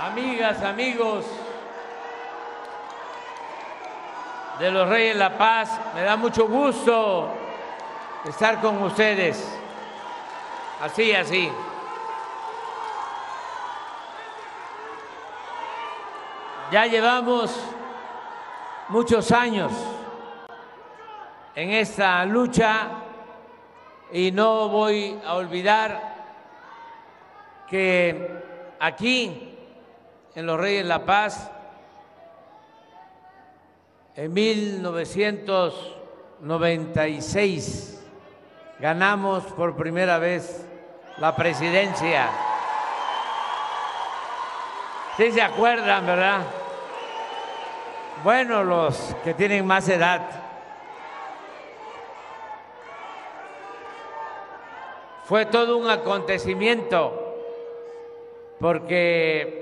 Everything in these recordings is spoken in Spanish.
amigas, amigos de los Reyes la Paz, me da mucho gusto estar con ustedes. Así, así. Ya llevamos muchos años en esta lucha y no voy a olvidar que aquí, en los Reyes la Paz, en 1996 ganamos por primera vez la presidencia. ¿Sí se acuerdan, verdad? Bueno, los que tienen más edad. Fue todo un acontecimiento porque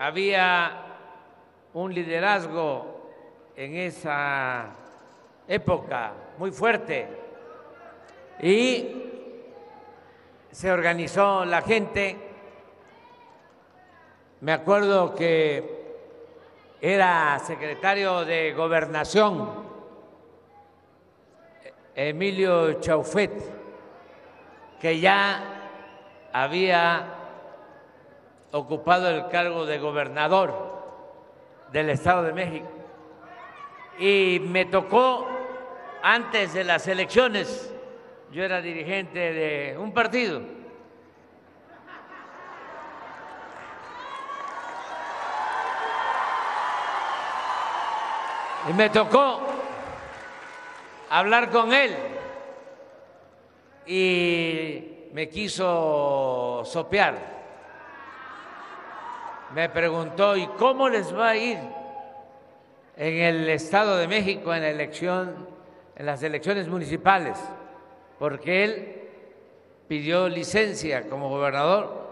había un liderazgo en esa época muy fuerte y se organizó la gente. Me acuerdo que era secretario de gobernación Emilio Chaufet, que ya había ocupado el cargo de gobernador del Estado de México. Y me tocó antes de las elecciones, yo era dirigente de un partido Y me tocó hablar con él y me quiso sopear. Me preguntó, ¿y cómo les va a ir en el Estado de México en la elección, en las elecciones municipales? Porque él pidió licencia como gobernador,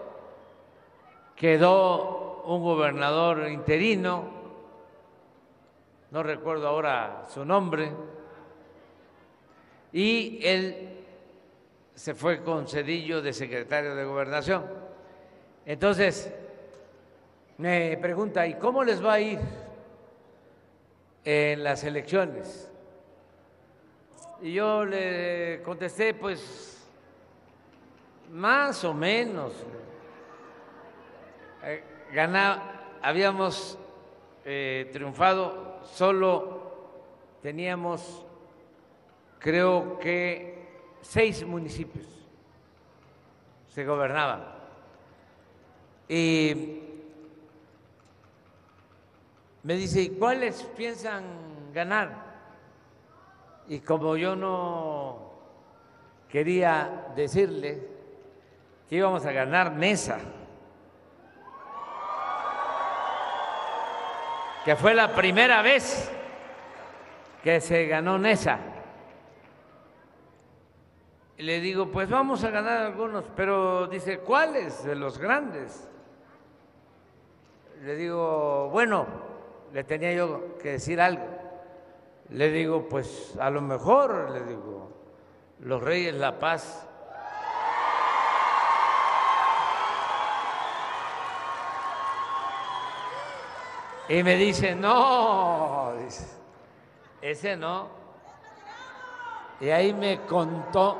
quedó un gobernador interino no recuerdo ahora su nombre, y él se fue con Cedillo de secretario de gobernación. Entonces, me pregunta, ¿y cómo les va a ir en las elecciones? Y yo le contesté, pues, más o menos. Eh, habíamos eh, triunfado solo teníamos, creo que, seis municipios se gobernaban. Y me dice, ¿y cuáles piensan ganar? Y como yo no quería decirle que íbamos a ganar Mesa, que fue la primera vez que se ganó Nesa. Y le digo, pues vamos a ganar algunos, pero dice, ¿cuáles de los grandes? Le digo, bueno, le tenía yo que decir algo. Le digo, pues a lo mejor, le digo, los Reyes La Paz Y me dice, no, dice, ese no. Y ahí me contó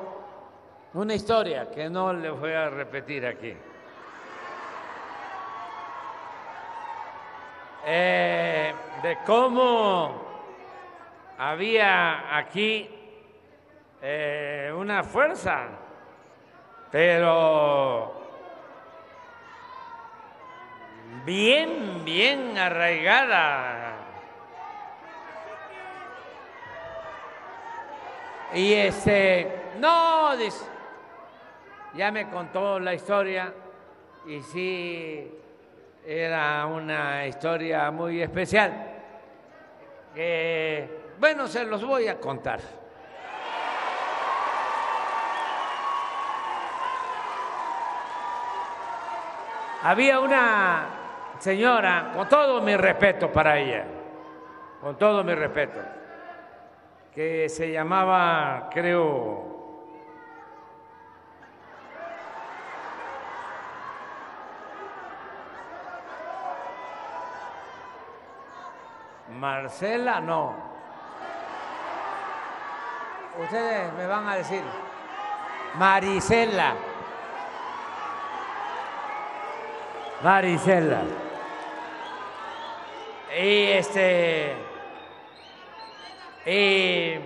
una historia que no le voy a repetir aquí. Eh, de cómo había aquí eh, una fuerza, pero bien, bien arraigada. Y este, no, dice, ya me contó la historia y sí, era una historia muy especial. bueno, se los voy a contar. Había una señora, con todo mi respeto para ella, con todo mi respeto, que se llamaba, creo, Marcela, no. Ustedes me van a decir. Marisela. Marisela. Y este. Y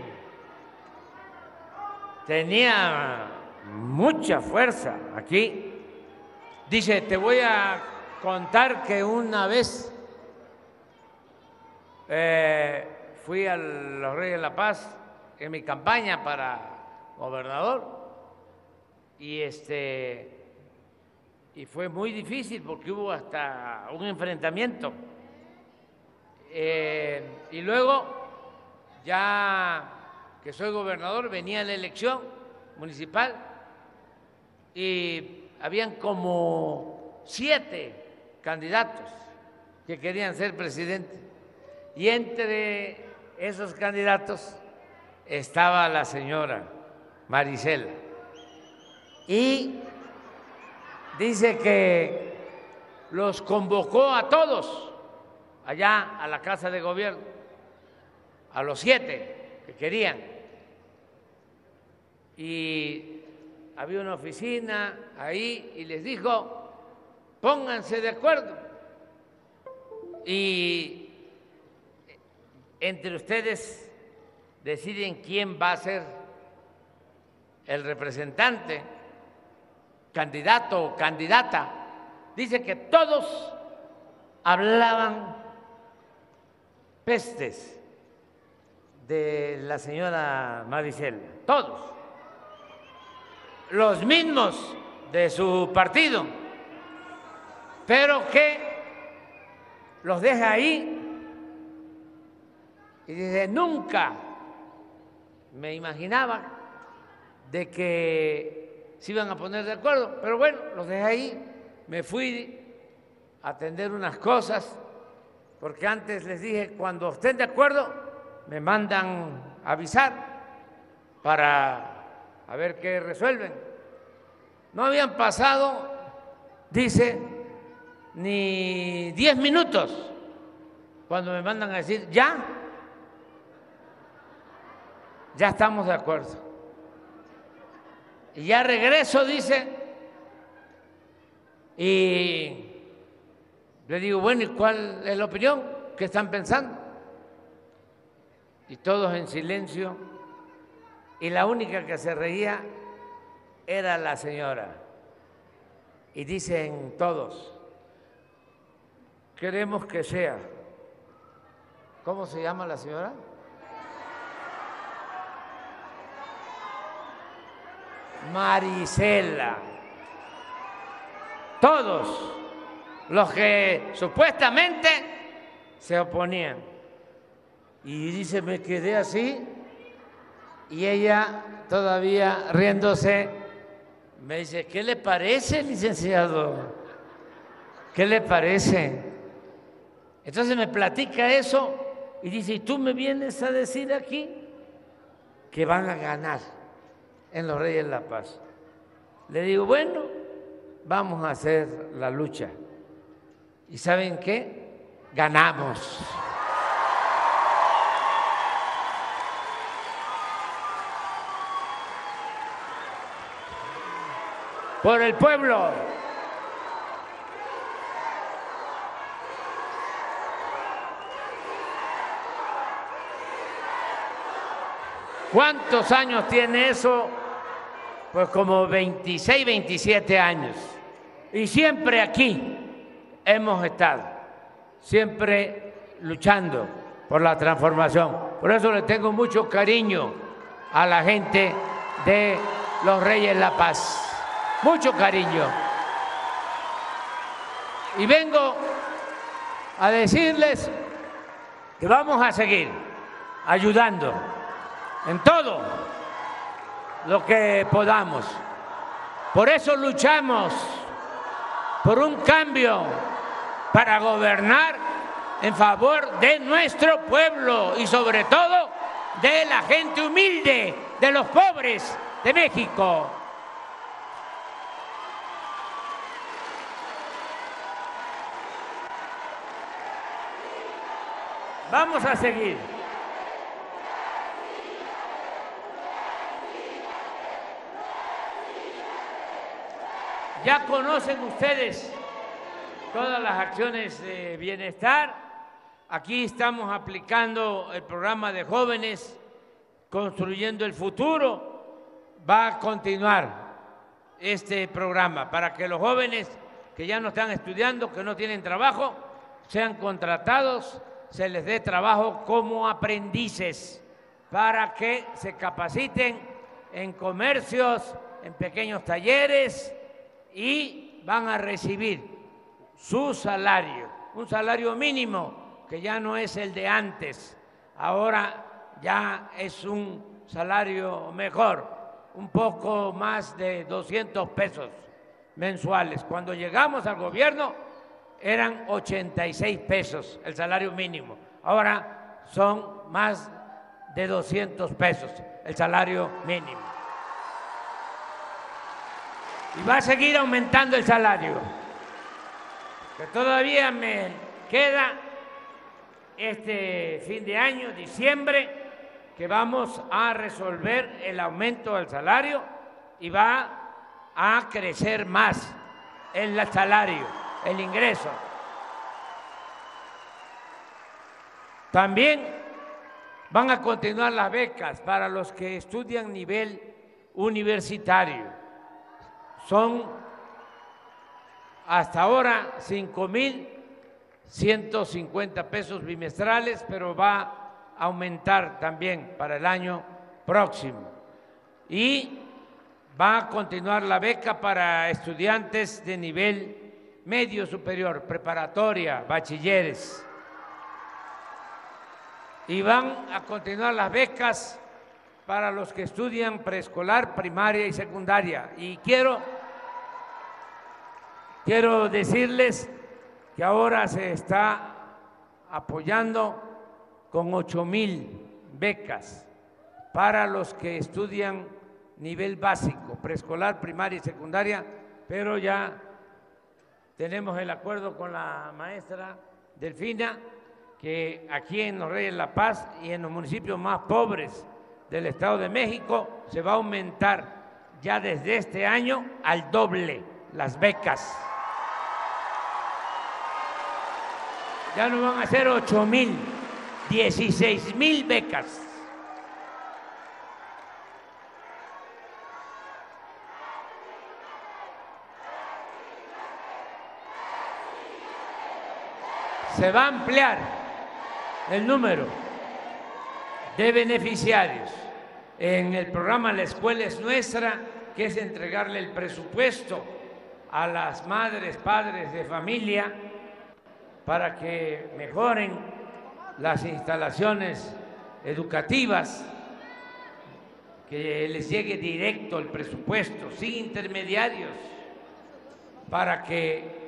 tenía mucha fuerza aquí. Dice, te voy a contar que una vez eh, fui a los Reyes de la Paz en mi campaña para gobernador y este y fue muy difícil porque hubo hasta un enfrentamiento. Eh, y luego ya que soy gobernador venía la elección municipal y habían como siete candidatos que querían ser presidente y entre esos candidatos estaba la señora Marisela. Y dice que los convocó a todos allá a la Casa de Gobierno, a los siete que querían. Y había una oficina ahí y les dijo, pónganse de acuerdo. Y entre ustedes deciden quién va a ser el representante, candidato o candidata. Dice que todos hablaban pestes de la señora Maricel, todos, los mismos de su partido, pero que los deja ahí y dice, nunca me imaginaba de que se iban a poner de acuerdo, pero bueno, los dejé ahí, me fui a atender unas cosas, porque antes les dije, cuando estén de acuerdo, me mandan avisar para a ver qué resuelven. No habían pasado, dice, ni diez minutos cuando me mandan a decir, ya, ya estamos de acuerdo. Y ya regreso, dice, y le digo, bueno, ¿y cuál es la opinión? ¿Qué están pensando? Y todos en silencio, y la única que se reía era la señora. Y dicen todos, queremos que sea. ¿Cómo se llama la señora? Marisela. Todos los que supuestamente se oponían. Y dice, me quedé así y ella todavía riéndose me dice, ¿qué le parece, licenciado? ¿Qué le parece? Entonces me platica eso y dice, ¿y tú me vienes a decir aquí que van a ganar? En los Reyes de la Paz. Le digo, bueno, vamos a hacer la lucha. ¿Y saben qué? Ganamos. Por el pueblo. ¿Cuántos años tiene eso? Pues como 26, 27 años. Y siempre aquí hemos estado, siempre luchando por la transformación. Por eso le tengo mucho cariño a la gente de los Reyes La Paz. Mucho cariño. Y vengo a decirles que vamos a seguir ayudando en todo lo que podamos. Por eso luchamos por un cambio para gobernar en favor de nuestro pueblo y sobre todo de la gente humilde, de los pobres de México. Vamos a seguir. Ya conocen ustedes todas las acciones de bienestar. Aquí estamos aplicando el programa de jóvenes, construyendo el futuro. Va a continuar este programa para que los jóvenes que ya no están estudiando, que no tienen trabajo, sean contratados, se les dé trabajo como aprendices para que se capaciten en comercios, en pequeños talleres, y van a recibir su salario, un salario mínimo que ya no es el de antes, ahora ya es un salario mejor, un poco más de 200 pesos mensuales. Cuando llegamos al gobierno eran 86 pesos el salario mínimo, ahora son más de 200 pesos el salario mínimo y va a seguir aumentando el salario. Que todavía me queda este fin de año, diciembre, que vamos a resolver el aumento del salario y va a crecer más el salario, el ingreso. También van a continuar las becas para los que estudian nivel universitario son hasta ahora 5.150 pesos bimestrales, pero va a aumentar también para el año próximo. Y va a continuar la beca para estudiantes de nivel medio superior, preparatoria, bachilleres. Y van a continuar las becas para los que estudian preescolar, primaria y secundaria. Y quiero Quiero decirles que ahora se está apoyando con ocho mil becas para los que estudian nivel básico, preescolar, primaria y secundaria, pero ya tenemos el acuerdo con la maestra Delfina que aquí en los Reyes La Paz y en los municipios más pobres del Estado de México se va a aumentar ya desde este año al doble las becas. Ya no van a ser 8 mil, 16 mil becas. Se va a ampliar el número de beneficiarios en el programa La Escuela es Nuestra, que es entregarle el presupuesto a las madres, padres de familia para que mejoren las instalaciones educativas, que les llegue directo el presupuesto, sin intermediarios, para que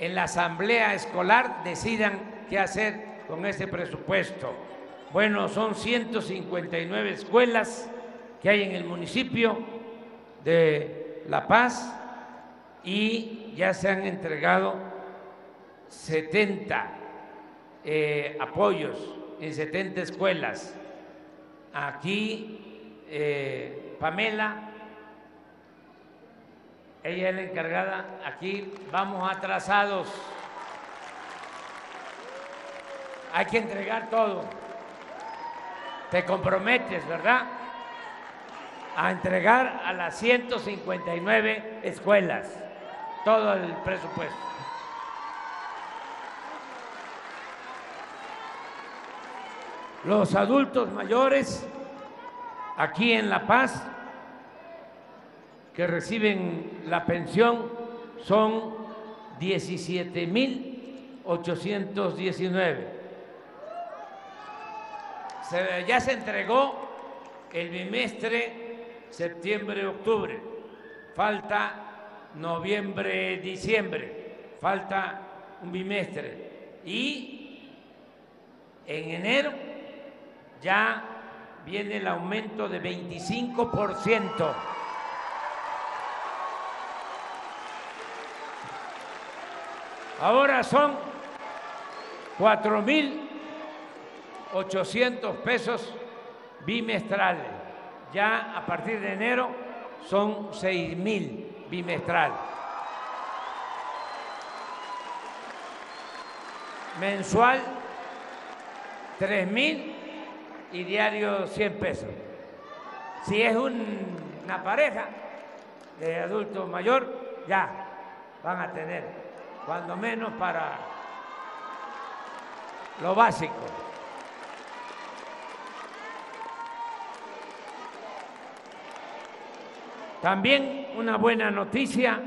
en la asamblea escolar decidan qué hacer con ese presupuesto. Bueno, son 159 escuelas que hay en el municipio de La Paz y ya se han entregado 70 eh, apoyos en 70 escuelas. Aquí eh, Pamela, ella es la encargada, aquí vamos atrasados. Hay que entregar todo. Te comprometes, ¿verdad? A entregar a las 159 escuelas todo el presupuesto. Los adultos mayores aquí en La Paz que reciben la pensión son 17.819. ya se entregó el bimestre septiembre-octubre, falta noviembre-diciembre, falta un bimestre. Y en enero ya viene el aumento de 25%. Ahora son 4 mil 800 pesos bimestrales. Ya a partir de enero son 6 mil bimestrales. Mensual 3 mil y diario 100 pesos. Si es una pareja de adulto mayor, ya van a tener, cuando menos para lo básico. También una buena noticia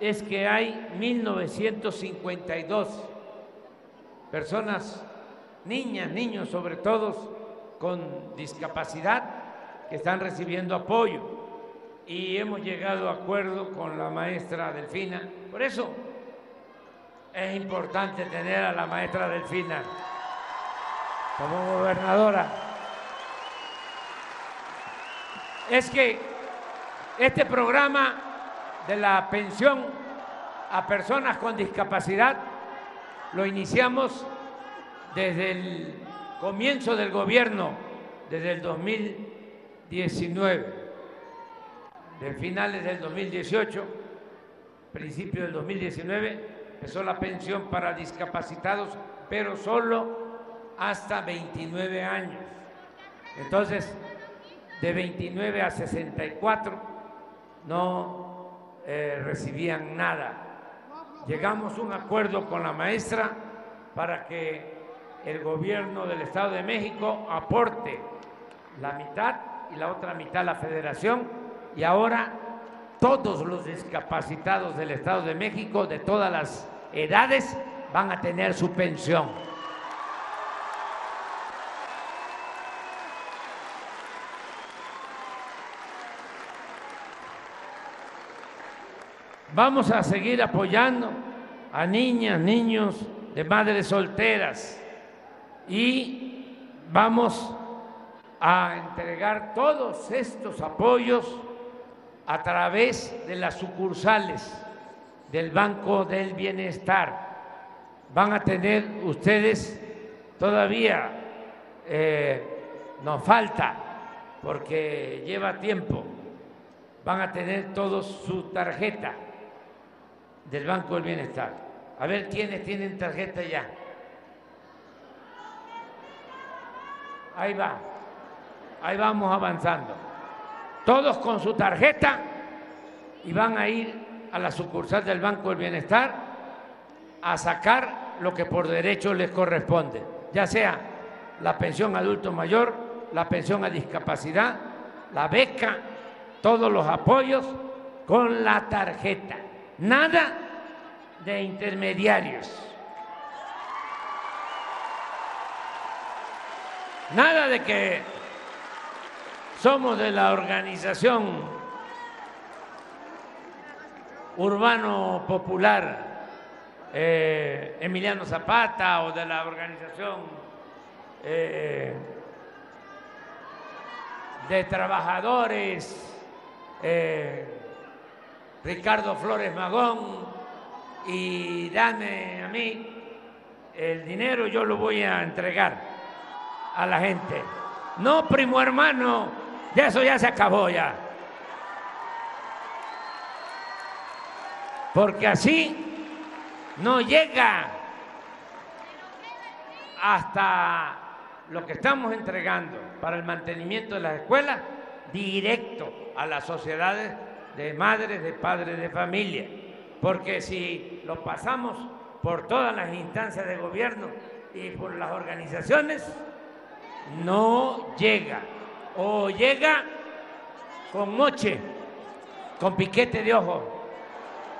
es que hay 1952 personas, niñas, niños sobre todo, con discapacidad que están recibiendo apoyo. Y hemos llegado a acuerdo con la maestra Delfina. Por eso es importante tener a la maestra Delfina como gobernadora. Es que este programa de la pensión a personas con discapacidad lo iniciamos desde el comienzo del gobierno, desde el 2019, de finales del 2018, principio del 2019, empezó la pensión para discapacitados, pero solo hasta 29 años. Entonces, de 29 a 64 no eh, recibían nada. Llegamos a un acuerdo con la maestra para que el gobierno del Estado de México aporte la mitad y la otra mitad la federación y ahora todos los discapacitados del Estado de México de todas las edades van a tener su pensión. Vamos a seguir apoyando a niñas, niños de madres solteras y vamos a entregar todos estos apoyos a través de las sucursales del Banco del Bienestar. Van a tener ustedes todavía, eh, nos falta, porque lleva tiempo, van a tener todos su tarjeta del Banco del Bienestar. A ver quiénes tienen tarjeta ya. Ahí va. Ahí vamos avanzando. Todos con su tarjeta y van a ir a la sucursal del Banco del Bienestar a sacar lo que por derecho les corresponde, ya sea la pensión adulto mayor, la pensión a discapacidad, la beca, todos los apoyos con la tarjeta. Nada de intermediarios. Nada de que somos de la organización urbano popular eh, Emiliano Zapata o de la organización eh, de trabajadores eh, Ricardo Flores Magón y dame a mí el dinero, yo lo voy a entregar a la gente. No, primo hermano, ya eso ya se acabó ya. Porque así no llega hasta lo que estamos entregando para el mantenimiento de las escuelas directo a las sociedades de madres, de padres de familia, porque si lo pasamos por todas las instancias de gobierno y por las organizaciones, no llega, o llega con moche, con piquete de ojo,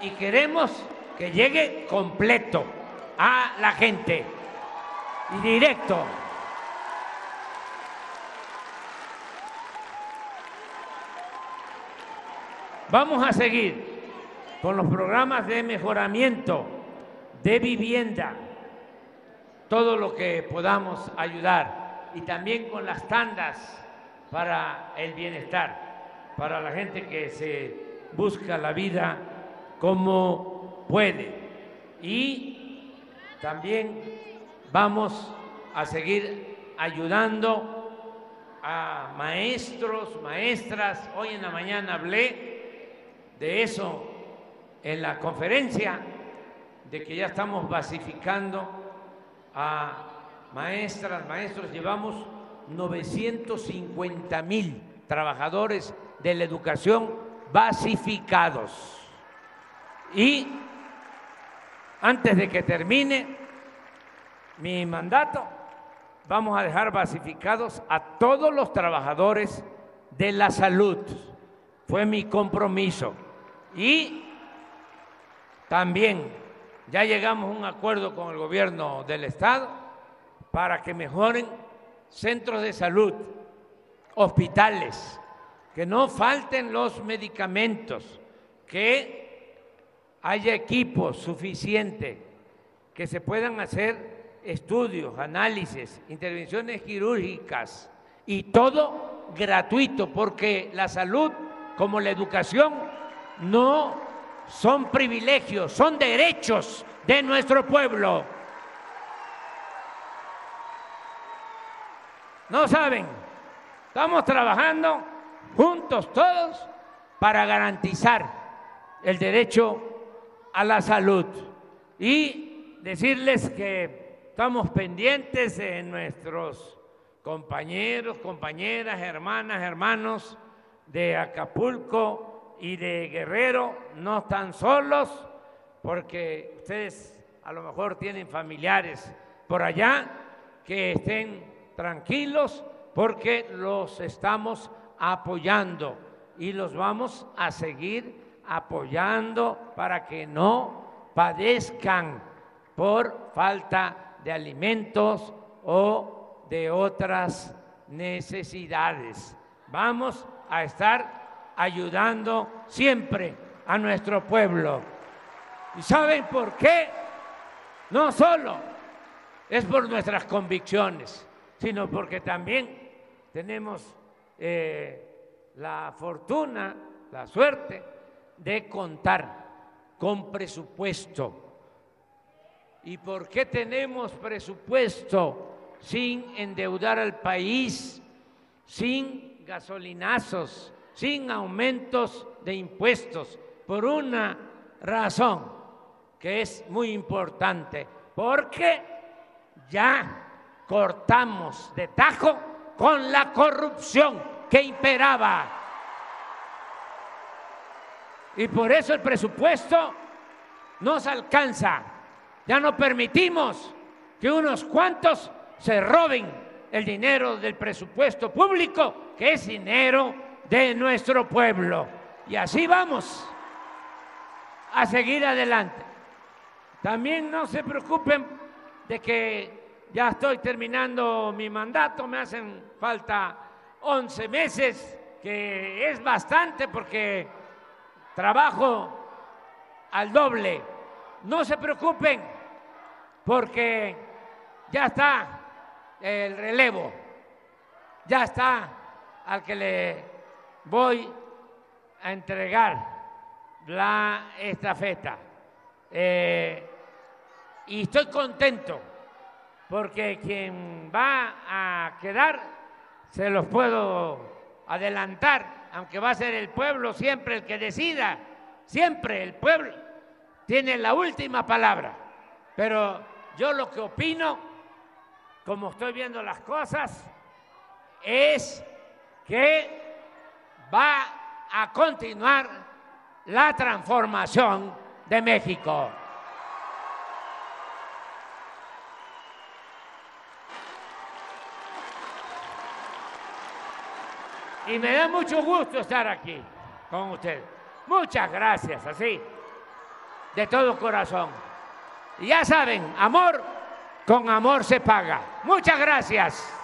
y queremos que llegue completo a la gente. Y directo. Vamos a seguir con los programas de mejoramiento de vivienda, todo lo que podamos ayudar y también con las tandas para el bienestar, para la gente que se busca la vida como puede. Y también vamos a seguir ayudando a maestros, maestras. Hoy en la mañana hablé de eso en la conferencia, de que ya estamos basificando a maestras, maestros. Llevamos 950 mil trabajadores de la educación basificados. Y antes de que termine mi mandato, vamos a dejar basificados a todos los trabajadores de la salud. Fue mi compromiso. Y también ya llegamos a un acuerdo con el gobierno del Estado para que mejoren centros de salud, hospitales, que no falten los medicamentos, que haya equipos suficientes, que se puedan hacer estudios, análisis, intervenciones quirúrgicas y todo gratuito, porque la salud como la educación no son privilegios, son derechos de nuestro pueblo. No saben, estamos trabajando juntos todos para garantizar el derecho a la salud. Y decirles que estamos pendientes de nuestros compañeros, compañeras, hermanas, hermanos de Acapulco y de Guerrero, no están solos porque ustedes a lo mejor tienen familiares por allá que estén tranquilos porque los estamos apoyando y los vamos a seguir apoyando para que no padezcan por falta de alimentos o de otras necesidades. Vamos a estar ayudando siempre a nuestro pueblo. ¿Y saben por qué? No solo es por nuestras convicciones, sino porque también tenemos eh, la fortuna, la suerte de contar con presupuesto. ¿Y por qué tenemos presupuesto sin endeudar al país, sin gasolinazos, sin aumentos de impuestos? Por una razón que es muy importante, porque ya cortamos de tajo con la corrupción que imperaba. Y por eso el presupuesto nos alcanza. Ya no permitimos que unos cuantos se roben el dinero del presupuesto público, que es dinero de nuestro pueblo. Y así vamos a seguir adelante. También no se preocupen de que ya estoy terminando mi mandato, me hacen falta 11 meses, que es bastante porque trabajo al doble. No se preocupen porque ya está el relevo, ya está al que le voy a entregar la estafeta. Eh, y estoy contento porque quien va a quedar, se los puedo adelantar, aunque va a ser el pueblo siempre el que decida, siempre el pueblo tiene la última palabra. Pero yo lo que opino, como estoy viendo las cosas, es que va a continuar la transformación de México. Y me da mucho gusto estar aquí con usted. Muchas gracias, así, de todo corazón. Y ya saben, amor con amor se paga. Muchas gracias.